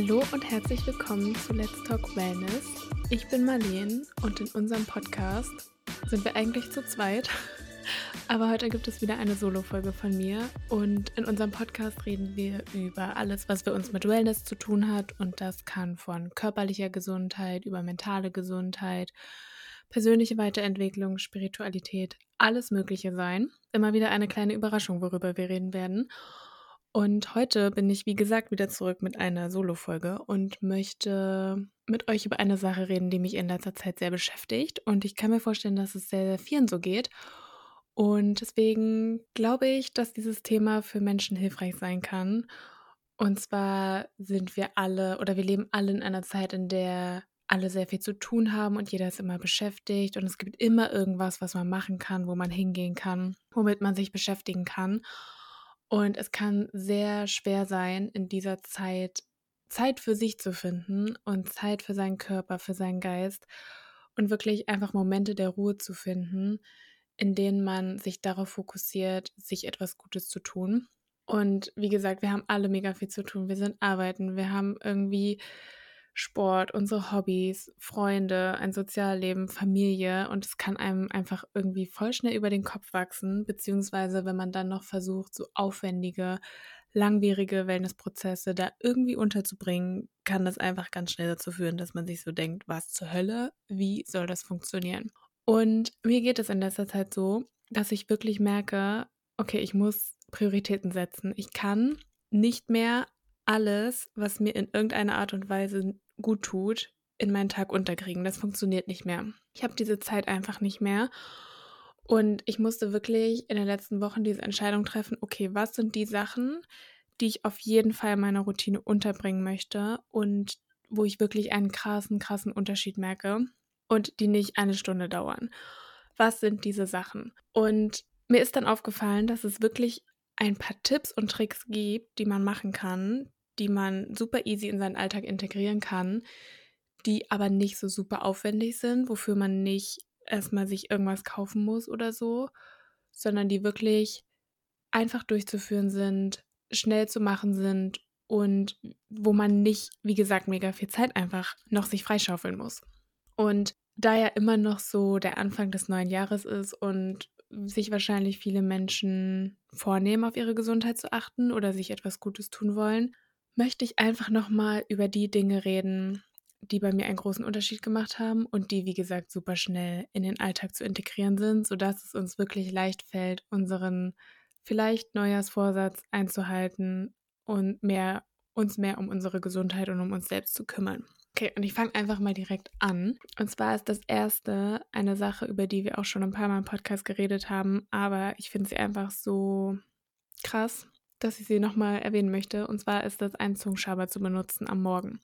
Hallo und herzlich willkommen zu Let's Talk Wellness. Ich bin Marleen und in unserem Podcast sind wir eigentlich zu zweit. Aber heute gibt es wieder eine Solo-Folge von mir und in unserem Podcast reden wir über alles, was für uns mit Wellness zu tun hat und das kann von körperlicher Gesundheit über mentale Gesundheit, persönliche Weiterentwicklung, Spiritualität, alles Mögliche sein. Immer wieder eine kleine Überraschung, worüber wir reden werden. Und heute bin ich, wie gesagt, wieder zurück mit einer Solo-Folge und möchte mit euch über eine Sache reden, die mich in letzter Zeit sehr beschäftigt. Und ich kann mir vorstellen, dass es sehr, sehr vielen so geht. Und deswegen glaube ich, dass dieses Thema für Menschen hilfreich sein kann. Und zwar sind wir alle oder wir leben alle in einer Zeit, in der alle sehr viel zu tun haben und jeder ist immer beschäftigt und es gibt immer irgendwas, was man machen kann, wo man hingehen kann, womit man sich beschäftigen kann. Und es kann sehr schwer sein, in dieser Zeit Zeit für sich zu finden und Zeit für seinen Körper, für seinen Geist und wirklich einfach Momente der Ruhe zu finden, in denen man sich darauf fokussiert, sich etwas Gutes zu tun. Und wie gesagt, wir haben alle mega viel zu tun. Wir sind arbeiten, wir haben irgendwie Sport, unsere Hobbys, Freunde, ein Sozialleben, Familie und es kann einem einfach irgendwie voll schnell über den Kopf wachsen, beziehungsweise wenn man dann noch versucht, so aufwendige, langwierige Wellnessprozesse da irgendwie unterzubringen, kann das einfach ganz schnell dazu führen, dass man sich so denkt, was zur Hölle, wie soll das funktionieren? Und mir geht es in letzter Zeit so, dass ich wirklich merke, okay, ich muss Prioritäten setzen. Ich kann nicht mehr alles, was mir in irgendeiner Art und Weise gut tut, in meinen Tag unterkriegen. Das funktioniert nicht mehr. Ich habe diese Zeit einfach nicht mehr. Und ich musste wirklich in den letzten Wochen diese Entscheidung treffen, okay, was sind die Sachen, die ich auf jeden Fall in meiner Routine unterbringen möchte und wo ich wirklich einen krassen, krassen Unterschied merke und die nicht eine Stunde dauern. Was sind diese Sachen? Und mir ist dann aufgefallen, dass es wirklich ein paar Tipps und Tricks gibt, die man machen kann, die man super easy in seinen Alltag integrieren kann, die aber nicht so super aufwendig sind, wofür man nicht erstmal sich irgendwas kaufen muss oder so, sondern die wirklich einfach durchzuführen sind, schnell zu machen sind und wo man nicht, wie gesagt, mega viel Zeit einfach noch sich freischaufeln muss. Und da ja immer noch so der Anfang des neuen Jahres ist und sich wahrscheinlich viele Menschen vornehmen, auf ihre Gesundheit zu achten oder sich etwas Gutes tun wollen, möchte ich einfach nochmal über die Dinge reden, die bei mir einen großen Unterschied gemacht haben und die, wie gesagt, super schnell in den Alltag zu integrieren sind, sodass es uns wirklich leicht fällt, unseren vielleicht Neujahrsvorsatz einzuhalten und mehr, uns mehr um unsere Gesundheit und um uns selbst zu kümmern. Okay, und ich fange einfach mal direkt an. Und zwar ist das erste eine Sache, über die wir auch schon ein paar Mal im Podcast geredet haben, aber ich finde sie einfach so krass dass ich sie nochmal erwähnen möchte. Und zwar ist das ein Zungenschaber zu benutzen am Morgen.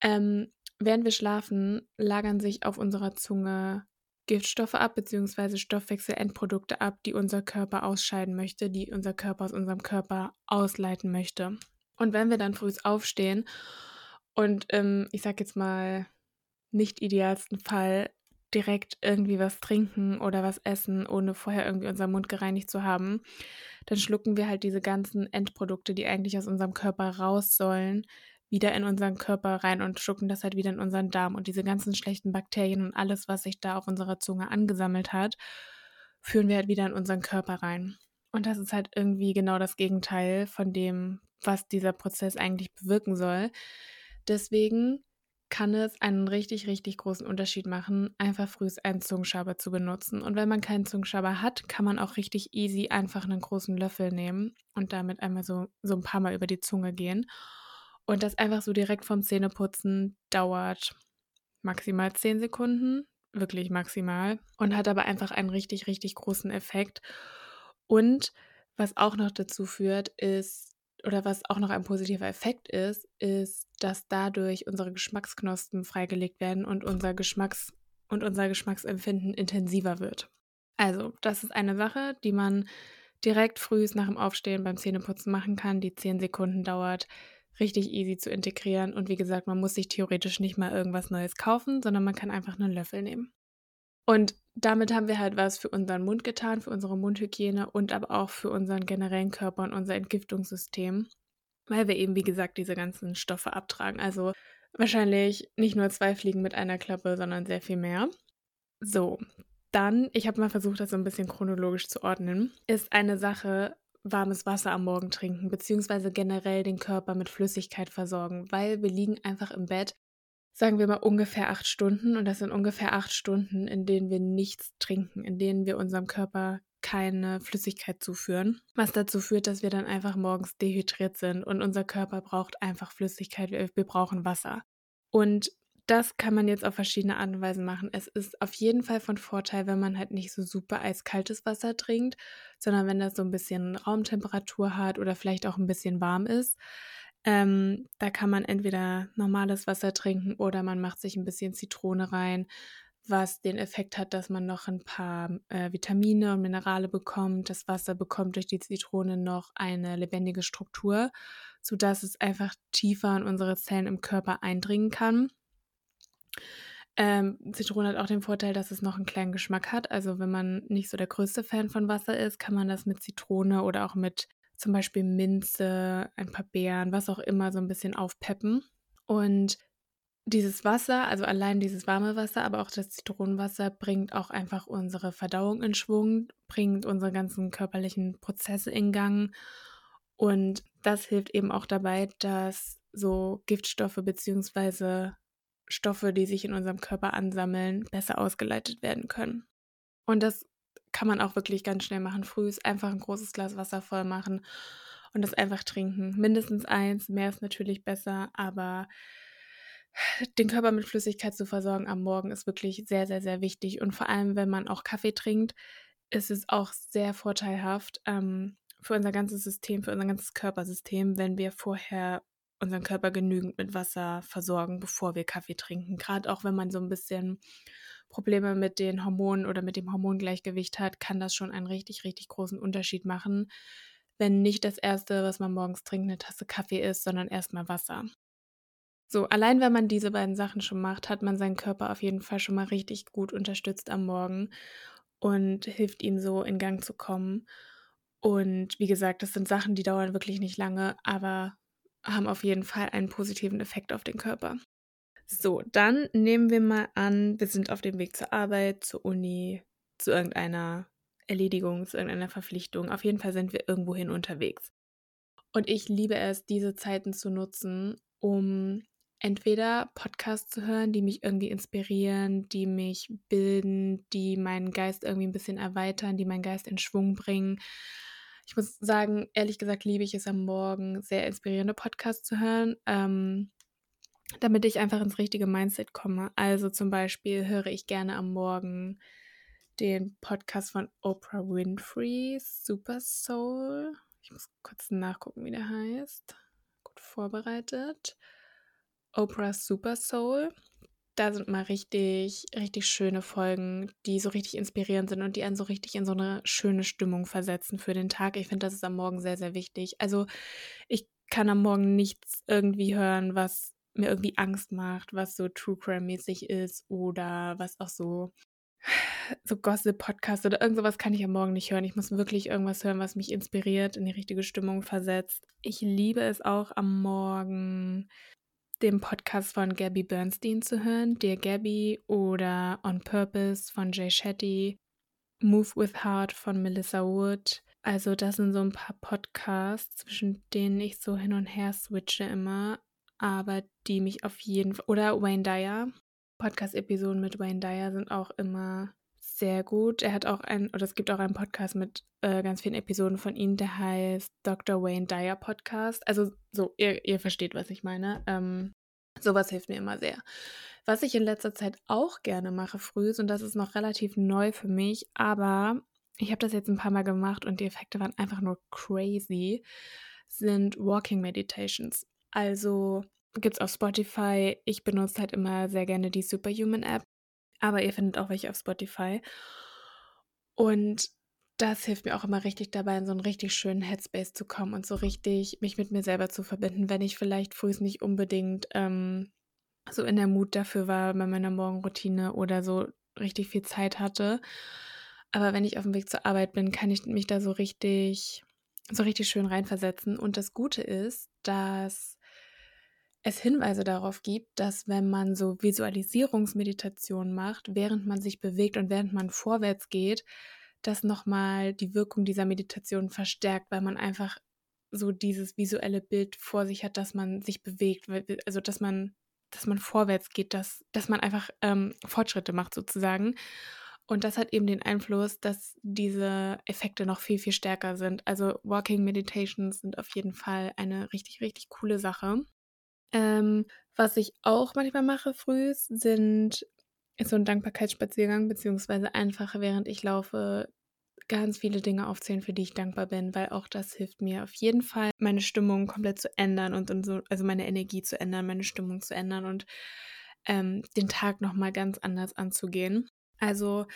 Ähm, während wir schlafen, lagern sich auf unserer Zunge Giftstoffe ab, beziehungsweise Stoffwechselendprodukte ab, die unser Körper ausscheiden möchte, die unser Körper aus unserem Körper ausleiten möchte. Und wenn wir dann früh aufstehen und ähm, ich sag jetzt mal nicht idealsten Fall direkt irgendwie was trinken oder was essen, ohne vorher irgendwie unseren Mund gereinigt zu haben, dann schlucken wir halt diese ganzen Endprodukte, die eigentlich aus unserem Körper raus sollen, wieder in unseren Körper rein und schlucken das halt wieder in unseren Darm. Und diese ganzen schlechten Bakterien und alles, was sich da auf unserer Zunge angesammelt hat, führen wir halt wieder in unseren Körper rein. Und das ist halt irgendwie genau das Gegenteil von dem, was dieser Prozess eigentlich bewirken soll. Deswegen kann es einen richtig, richtig großen Unterschied machen, einfach früh einen Zungenschaber zu benutzen. Und wenn man keinen Zungenschaber hat, kann man auch richtig easy einfach einen großen Löffel nehmen und damit einmal so, so ein paar Mal über die Zunge gehen. Und das einfach so direkt vom Zähneputzen dauert maximal 10 Sekunden, wirklich maximal, und hat aber einfach einen richtig, richtig großen Effekt. Und was auch noch dazu führt, ist, oder was auch noch ein positiver Effekt ist, ist, dass dadurch unsere Geschmacksknospen freigelegt werden und unser Geschmacks- und unser Geschmacksempfinden intensiver wird. Also, das ist eine Sache, die man direkt früh nach dem Aufstehen beim Zähneputzen machen kann, die 10 Sekunden dauert, richtig easy zu integrieren. Und wie gesagt, man muss sich theoretisch nicht mal irgendwas Neues kaufen, sondern man kann einfach einen Löffel nehmen. Und damit haben wir halt was für unseren Mund getan, für unsere Mundhygiene und aber auch für unseren generellen Körper und unser Entgiftungssystem. Weil wir eben, wie gesagt, diese ganzen Stoffe abtragen. Also wahrscheinlich nicht nur zwei Fliegen mit einer Klappe, sondern sehr viel mehr. So, dann, ich habe mal versucht, das so ein bisschen chronologisch zu ordnen, ist eine Sache, warmes Wasser am Morgen trinken, beziehungsweise generell den Körper mit Flüssigkeit versorgen, weil wir liegen einfach im Bett, sagen wir mal ungefähr acht Stunden und das sind ungefähr acht Stunden, in denen wir nichts trinken, in denen wir unserem Körper keine Flüssigkeit zuführen, was dazu führt, dass wir dann einfach morgens dehydriert sind und unser Körper braucht einfach Flüssigkeit, wir, wir brauchen Wasser. Und das kann man jetzt auf verschiedene Art und Weisen machen. Es ist auf jeden Fall von Vorteil, wenn man halt nicht so super eiskaltes Wasser trinkt, sondern wenn das so ein bisschen Raumtemperatur hat oder vielleicht auch ein bisschen warm ist. Ähm, da kann man entweder normales Wasser trinken oder man macht sich ein bisschen Zitrone rein, was den Effekt hat, dass man noch ein paar äh, Vitamine und Minerale bekommt. Das Wasser bekommt durch die Zitrone noch eine lebendige Struktur, sodass es einfach tiefer in unsere Zellen im Körper eindringen kann. Ähm, Zitrone hat auch den Vorteil, dass es noch einen kleinen Geschmack hat. Also wenn man nicht so der größte Fan von Wasser ist, kann man das mit Zitrone oder auch mit zum Beispiel Minze, ein paar Beeren, was auch immer, so ein bisschen aufpeppen. Und dieses Wasser, also allein dieses warme Wasser, aber auch das Zitronenwasser bringt auch einfach unsere Verdauung in Schwung, bringt unsere ganzen körperlichen Prozesse in Gang. Und das hilft eben auch dabei, dass so Giftstoffe bzw. Stoffe, die sich in unserem Körper ansammeln, besser ausgeleitet werden können. Und das kann man auch wirklich ganz schnell machen. Früh ist einfach ein großes Glas Wasser voll machen und das einfach trinken. Mindestens eins, mehr ist natürlich besser, aber den Körper mit Flüssigkeit zu versorgen am Morgen ist wirklich sehr, sehr, sehr wichtig. Und vor allem, wenn man auch Kaffee trinkt, ist es auch sehr vorteilhaft ähm, für unser ganzes System, für unser ganzes Körpersystem, wenn wir vorher unseren Körper genügend mit Wasser versorgen, bevor wir Kaffee trinken. Gerade auch wenn man so ein bisschen Probleme mit den Hormonen oder mit dem Hormongleichgewicht hat, kann das schon einen richtig, richtig großen Unterschied machen, wenn nicht das Erste, was man morgens trinkt, eine Tasse Kaffee ist, sondern erstmal Wasser. So, allein wenn man diese beiden Sachen schon macht, hat man seinen Körper auf jeden Fall schon mal richtig gut unterstützt am Morgen und hilft ihm so in Gang zu kommen. Und wie gesagt, das sind Sachen, die dauern wirklich nicht lange, aber haben auf jeden Fall einen positiven Effekt auf den Körper. So, dann nehmen wir mal an, wir sind auf dem Weg zur Arbeit, zur Uni, zu irgendeiner Erledigung, zu irgendeiner Verpflichtung. Auf jeden Fall sind wir irgendwohin unterwegs. Und ich liebe es, diese Zeiten zu nutzen, um entweder Podcasts zu hören, die mich irgendwie inspirieren, die mich bilden, die meinen Geist irgendwie ein bisschen erweitern, die meinen Geist in Schwung bringen ich muss sagen, ehrlich gesagt, liebe ich es am Morgen, sehr inspirierende Podcasts zu hören, ähm, damit ich einfach ins richtige Mindset komme. Also zum Beispiel höre ich gerne am Morgen den Podcast von Oprah Winfrey, Super Soul. Ich muss kurz nachgucken, wie der heißt. Gut vorbereitet. Oprah Super Soul da sind mal richtig, richtig schöne Folgen, die so richtig inspirierend sind und die einen so richtig in so eine schöne Stimmung versetzen für den Tag. Ich finde, das ist am Morgen sehr, sehr wichtig. Also ich kann am Morgen nichts irgendwie hören, was mir irgendwie Angst macht, was so True Crime-mäßig ist oder was auch so so Gossip-Podcast oder irgend sowas kann ich am Morgen nicht hören. Ich muss wirklich irgendwas hören, was mich inspiriert, in die richtige Stimmung versetzt. Ich liebe es auch am Morgen dem Podcast von Gabby Bernstein zu hören, Dear Gabby oder On Purpose von Jay Shetty, Move with Heart von Melissa Wood. Also das sind so ein paar Podcasts, zwischen denen ich so hin und her switche immer, aber die mich auf jeden Fall... Oder Wayne Dyer. Podcast-Episoden mit Wayne Dyer sind auch immer sehr gut. Er hat auch ein, oder es gibt auch einen Podcast mit äh, ganz vielen Episoden von ihm, der heißt Dr. Wayne Dyer Podcast. Also so, ihr, ihr versteht, was ich meine. Ähm, sowas hilft mir immer sehr. Was ich in letzter Zeit auch gerne mache früh, und das ist noch relativ neu für mich, aber ich habe das jetzt ein paar Mal gemacht und die Effekte waren einfach nur crazy, sind Walking Meditations. Also gibt es auf Spotify. Ich benutze halt immer sehr gerne die Superhuman App aber ihr findet auch welche auf Spotify. Und das hilft mir auch immer richtig dabei, in so einen richtig schönen Headspace zu kommen und so richtig mich mit mir selber zu verbinden, wenn ich vielleicht früh nicht unbedingt ähm, so in der Mut dafür war bei meiner Morgenroutine oder so richtig viel Zeit hatte. Aber wenn ich auf dem Weg zur Arbeit bin, kann ich mich da so richtig, so richtig schön reinversetzen. Und das Gute ist, dass es Hinweise darauf gibt, dass wenn man so Visualisierungsmeditation macht, während man sich bewegt und während man vorwärts geht, das nochmal die Wirkung dieser Meditation verstärkt, weil man einfach so dieses visuelle Bild vor sich hat, dass man sich bewegt, also dass man, dass man vorwärts geht, dass, dass man einfach ähm, Fortschritte macht sozusagen. Und das hat eben den Einfluss, dass diese Effekte noch viel, viel stärker sind. Also Walking Meditations sind auf jeden Fall eine richtig, richtig coole Sache. Ähm, was ich auch manchmal mache früh, sind so ein Dankbarkeitsspaziergang, beziehungsweise einfach, während ich laufe, ganz viele Dinge aufzählen, für die ich dankbar bin, weil auch das hilft mir auf jeden Fall, meine Stimmung komplett zu ändern und, und so, also meine Energie zu ändern, meine Stimmung zu ändern und ähm, den Tag nochmal ganz anders anzugehen. Also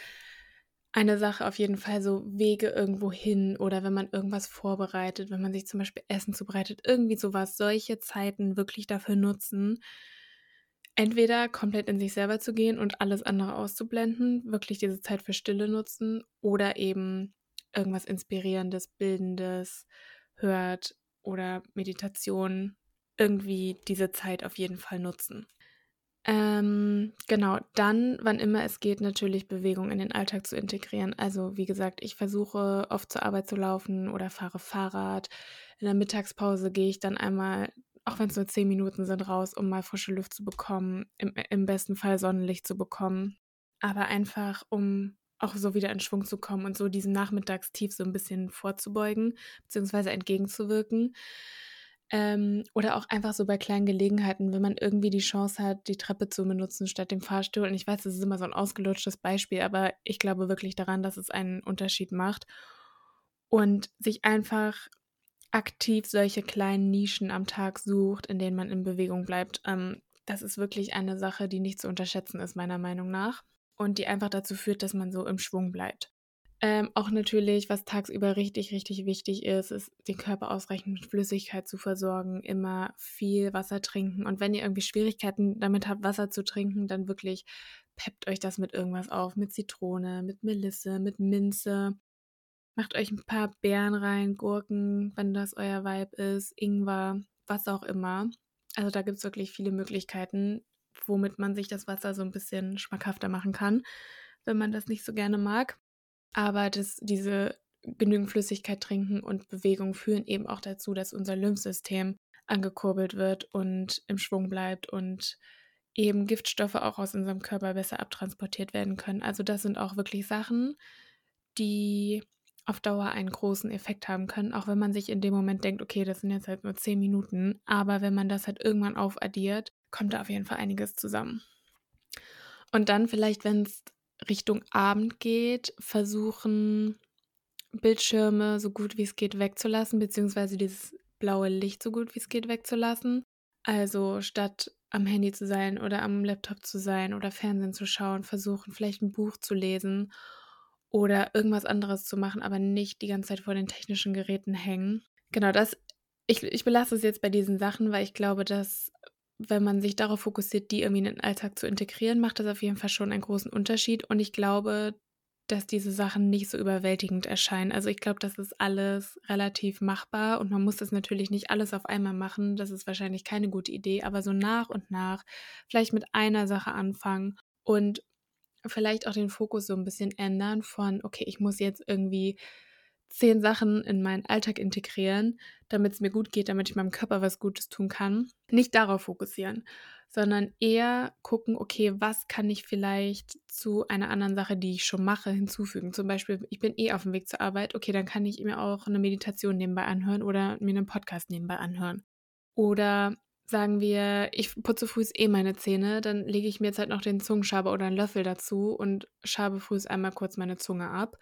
eine Sache auf jeden Fall so Wege irgendwo hin oder wenn man irgendwas vorbereitet, wenn man sich zum Beispiel Essen zubereitet, irgendwie sowas, solche Zeiten wirklich dafür nutzen, entweder komplett in sich selber zu gehen und alles andere auszublenden, wirklich diese Zeit für Stille nutzen oder eben irgendwas Inspirierendes, Bildendes hört oder Meditation, irgendwie diese Zeit auf jeden Fall nutzen. Ähm, genau, dann, wann immer es geht, natürlich Bewegung in den Alltag zu integrieren. Also, wie gesagt, ich versuche oft zur Arbeit zu laufen oder fahre Fahrrad. In der Mittagspause gehe ich dann einmal, auch wenn es nur zehn Minuten sind, raus, um mal frische Luft zu bekommen, im, im besten Fall Sonnenlicht zu bekommen. Aber einfach, um auch so wieder in Schwung zu kommen und so diesem Nachmittagstief so ein bisschen vorzubeugen, beziehungsweise entgegenzuwirken. Ähm, oder auch einfach so bei kleinen Gelegenheiten, wenn man irgendwie die Chance hat, die Treppe zu benutzen statt dem Fahrstuhl. Und ich weiß, das ist immer so ein ausgelutschtes Beispiel, aber ich glaube wirklich daran, dass es einen Unterschied macht. Und sich einfach aktiv solche kleinen Nischen am Tag sucht, in denen man in Bewegung bleibt. Ähm, das ist wirklich eine Sache, die nicht zu unterschätzen ist, meiner Meinung nach. Und die einfach dazu führt, dass man so im Schwung bleibt. Ähm, auch natürlich, was tagsüber richtig, richtig wichtig ist, ist, den Körper ausreichend mit Flüssigkeit zu versorgen, immer viel Wasser trinken. Und wenn ihr irgendwie Schwierigkeiten damit habt, Wasser zu trinken, dann wirklich peppt euch das mit irgendwas auf, mit Zitrone, mit Melisse, mit Minze. Macht euch ein paar Beeren rein, Gurken, wenn das euer Vibe ist, Ingwer, was auch immer. Also da gibt es wirklich viele Möglichkeiten, womit man sich das Wasser so ein bisschen schmackhafter machen kann, wenn man das nicht so gerne mag. Aber das, diese genügend Flüssigkeit trinken und Bewegung führen eben auch dazu, dass unser Lymphsystem angekurbelt wird und im Schwung bleibt und eben Giftstoffe auch aus unserem Körper besser abtransportiert werden können. Also das sind auch wirklich Sachen, die auf Dauer einen großen Effekt haben können, auch wenn man sich in dem Moment denkt, okay, das sind jetzt halt nur zehn Minuten, aber wenn man das halt irgendwann aufaddiert, kommt da auf jeden Fall einiges zusammen. Und dann vielleicht, wenn es Richtung Abend geht, versuchen, Bildschirme so gut wie es geht wegzulassen, beziehungsweise dieses blaue Licht so gut wie es geht wegzulassen. Also statt am Handy zu sein oder am Laptop zu sein oder Fernsehen zu schauen, versuchen vielleicht ein Buch zu lesen oder irgendwas anderes zu machen, aber nicht die ganze Zeit vor den technischen Geräten hängen. Genau, das, ich, ich belasse es jetzt bei diesen Sachen, weil ich glaube, dass wenn man sich darauf fokussiert, die irgendwie in den Alltag zu integrieren, macht das auf jeden Fall schon einen großen Unterschied. Und ich glaube, dass diese Sachen nicht so überwältigend erscheinen. Also ich glaube, das ist alles relativ machbar und man muss das natürlich nicht alles auf einmal machen. Das ist wahrscheinlich keine gute Idee, aber so nach und nach vielleicht mit einer Sache anfangen und vielleicht auch den Fokus so ein bisschen ändern von, okay, ich muss jetzt irgendwie zehn Sachen in meinen Alltag integrieren, damit es mir gut geht, damit ich meinem Körper was Gutes tun kann. Nicht darauf fokussieren, sondern eher gucken, okay, was kann ich vielleicht zu einer anderen Sache, die ich schon mache, hinzufügen. Zum Beispiel, ich bin eh auf dem Weg zur Arbeit, okay, dann kann ich mir auch eine Meditation nebenbei anhören oder mir einen Podcast nebenbei anhören. Oder sagen wir, ich putze früh eh meine Zähne, dann lege ich mir jetzt halt noch den Zungenschaber oder einen Löffel dazu und schabe früh einmal kurz meine Zunge ab.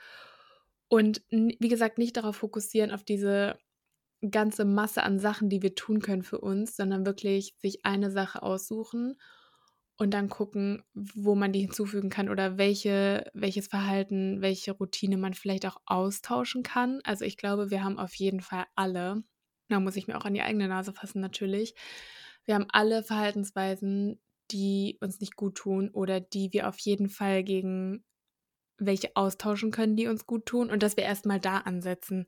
Und wie gesagt, nicht darauf fokussieren, auf diese ganze Masse an Sachen, die wir tun können für uns, sondern wirklich sich eine Sache aussuchen und dann gucken, wo man die hinzufügen kann oder welche, welches Verhalten, welche Routine man vielleicht auch austauschen kann. Also ich glaube, wir haben auf jeden Fall alle, da muss ich mir auch an die eigene Nase fassen natürlich, wir haben alle Verhaltensweisen, die uns nicht gut tun oder die wir auf jeden Fall gegen welche austauschen können, die uns gut tun und dass wir erstmal da ansetzen.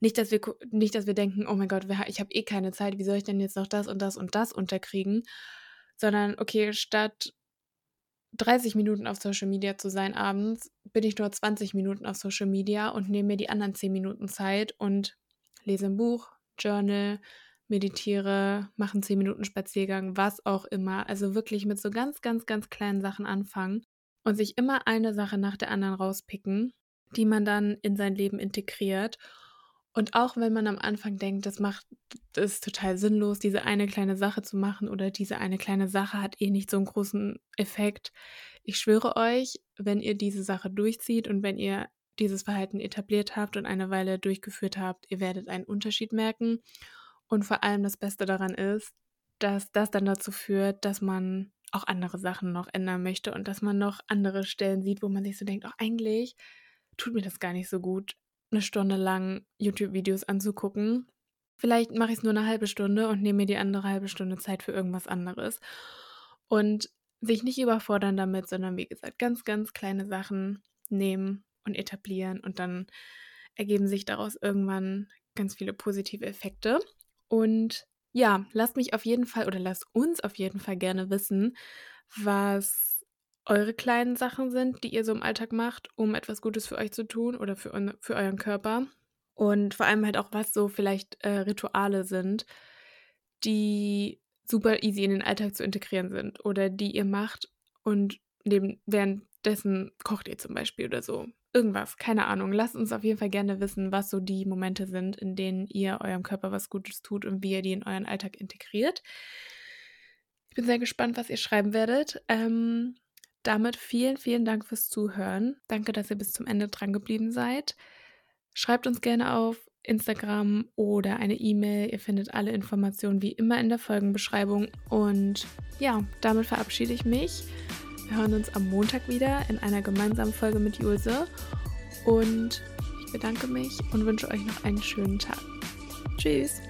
Nicht, dass wir nicht, dass wir denken, oh mein Gott, ich habe eh keine Zeit, wie soll ich denn jetzt noch das und das und das unterkriegen, sondern okay, statt 30 Minuten auf Social Media zu sein abends, bin ich nur 20 Minuten auf Social Media und nehme mir die anderen 10 Minuten Zeit und lese ein Buch, Journal, meditiere, mache einen 10 Minuten Spaziergang, was auch immer. Also wirklich mit so ganz, ganz, ganz kleinen Sachen anfangen und sich immer eine Sache nach der anderen rauspicken, die man dann in sein Leben integriert. Und auch wenn man am Anfang denkt, das macht es total sinnlos, diese eine kleine Sache zu machen oder diese eine kleine Sache hat eh nicht so einen großen Effekt. Ich schwöre euch, wenn ihr diese Sache durchzieht und wenn ihr dieses Verhalten etabliert habt und eine Weile durchgeführt habt, ihr werdet einen Unterschied merken. Und vor allem das Beste daran ist, dass das dann dazu führt, dass man auch andere Sachen noch ändern möchte und dass man noch andere Stellen sieht, wo man sich so denkt, auch eigentlich tut mir das gar nicht so gut, eine Stunde lang YouTube-Videos anzugucken. Vielleicht mache ich es nur eine halbe Stunde und nehme mir die andere halbe Stunde Zeit für irgendwas anderes. Und sich nicht überfordern damit, sondern wie gesagt, ganz, ganz kleine Sachen nehmen und etablieren und dann ergeben sich daraus irgendwann ganz viele positive Effekte. Und ja, lasst mich auf jeden Fall oder lasst uns auf jeden Fall gerne wissen, was eure kleinen Sachen sind, die ihr so im Alltag macht, um etwas Gutes für euch zu tun oder für, für euren Körper. Und vor allem halt auch, was so vielleicht äh, Rituale sind, die super easy in den Alltag zu integrieren sind oder die ihr macht und neben, währenddessen kocht ihr zum Beispiel oder so irgendwas, keine Ahnung. Lasst uns auf jeden Fall gerne wissen, was so die Momente sind, in denen ihr eurem Körper was Gutes tut und wie ihr die in euren Alltag integriert. Ich bin sehr gespannt, was ihr schreiben werdet. Ähm, damit vielen, vielen Dank fürs Zuhören. Danke, dass ihr bis zum Ende dran geblieben seid. Schreibt uns gerne auf Instagram oder eine E-Mail. Ihr findet alle Informationen wie immer in der Folgenbeschreibung. Und ja, damit verabschiede ich mich. Wir hören uns am Montag wieder in einer gemeinsamen Folge mit Julse. Und ich bedanke mich und wünsche euch noch einen schönen Tag. Tschüss.